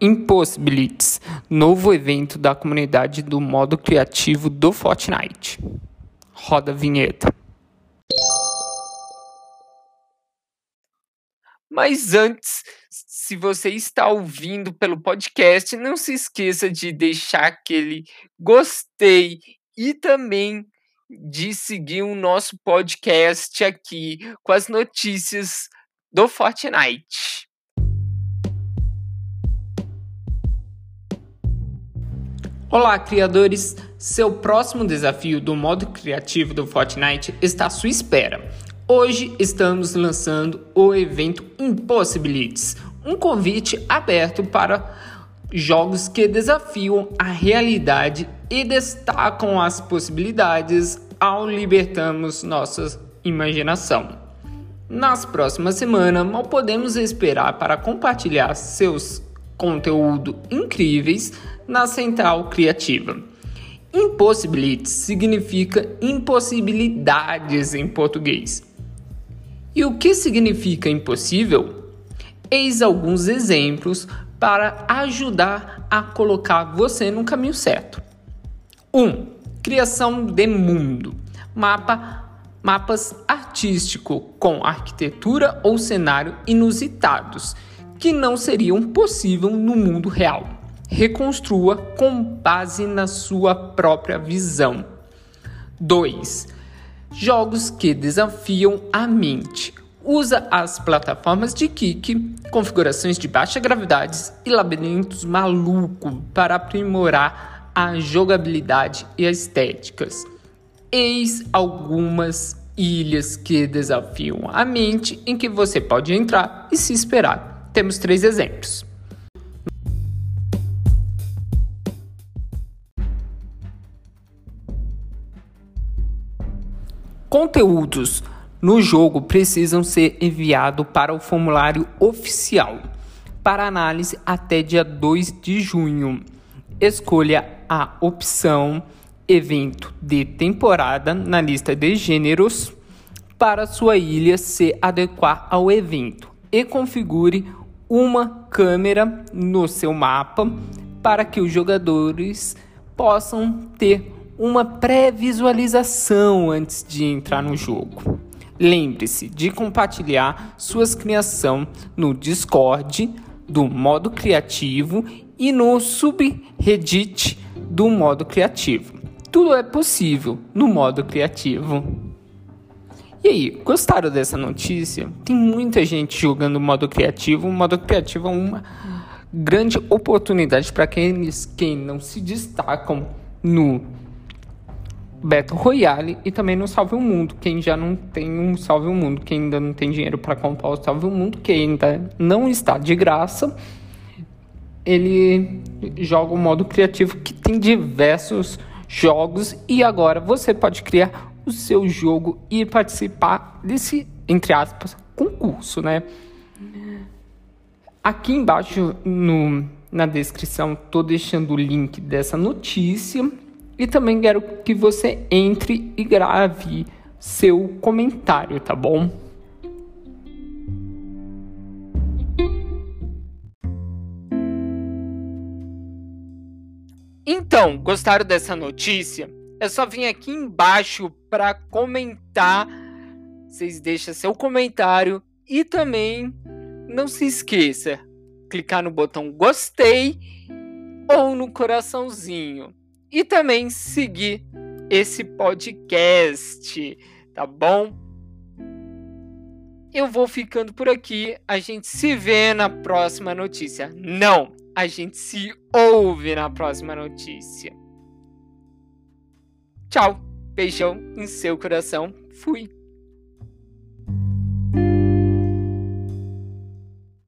Impossibilities, novo evento da comunidade do modo criativo do Fortnite. Roda a vinheta. Mas antes, se você está ouvindo pelo podcast, não se esqueça de deixar aquele gostei e também de seguir o nosso podcast aqui com as notícias do Fortnite. Olá, criadores! Seu próximo desafio do modo criativo do Fortnite está à sua espera. Hoje estamos lançando o evento Impossibilities, um convite aberto para jogos que desafiam a realidade e destacam as possibilidades ao libertarmos nossa imaginação. Nas próximas semanas, mal podemos esperar para compartilhar seus conteúdos incríveis na Central Criativa. Impossibilities significa impossibilidades em português. E o que significa impossível? Eis alguns exemplos para ajudar a colocar você no caminho certo. 1. Um, criação de mundo. Mapa mapas artísticos com arquitetura ou cenário inusitados que não seriam possíveis no mundo real. Reconstrua com base na sua própria visão. 2. Jogos que desafiam a mente. Usa as plataformas de Kik, configurações de baixa gravidade e labirintos malucos para aprimorar a jogabilidade e as estéticas. Eis algumas ilhas que desafiam a mente em que você pode entrar e se esperar. Temos três exemplos. Conteúdos no jogo precisam ser enviados para o formulário oficial para análise até dia 2 de junho. Escolha a opção evento de temporada na lista de gêneros para sua ilha se adequar ao evento e configure uma câmera no seu mapa para que os jogadores possam ter uma pré-visualização antes de entrar no jogo. Lembre-se de compartilhar suas criações no Discord do modo criativo e no subreddit do modo criativo. Tudo é possível no modo criativo. E aí, gostaram dessa notícia? Tem muita gente jogando modo criativo. O modo criativo é uma grande oportunidade para aqueles que não se destacam no Battle Royale e também no Salve o Mundo. Quem já não tem um Salve o Mundo, quem ainda não tem dinheiro para comprar o Salve o Mundo, que ainda não está de graça, ele joga o modo criativo que tem diversos jogos e agora você pode criar o seu jogo e participar desse, entre aspas, concurso, né? Aqui embaixo no, na descrição estou deixando o link dessa notícia e também quero que você entre e grave seu comentário, tá bom? Então, gostaram dessa notícia? É só vir aqui embaixo para comentar. Vocês deixam seu comentário e também não se esqueça clicar no botão gostei ou no coraçãozinho e também seguir esse podcast, tá bom? Eu vou ficando por aqui. A gente se vê na próxima notícia. Não, a gente se ouve na próxima notícia. Tchau, beijão em seu coração. Fui.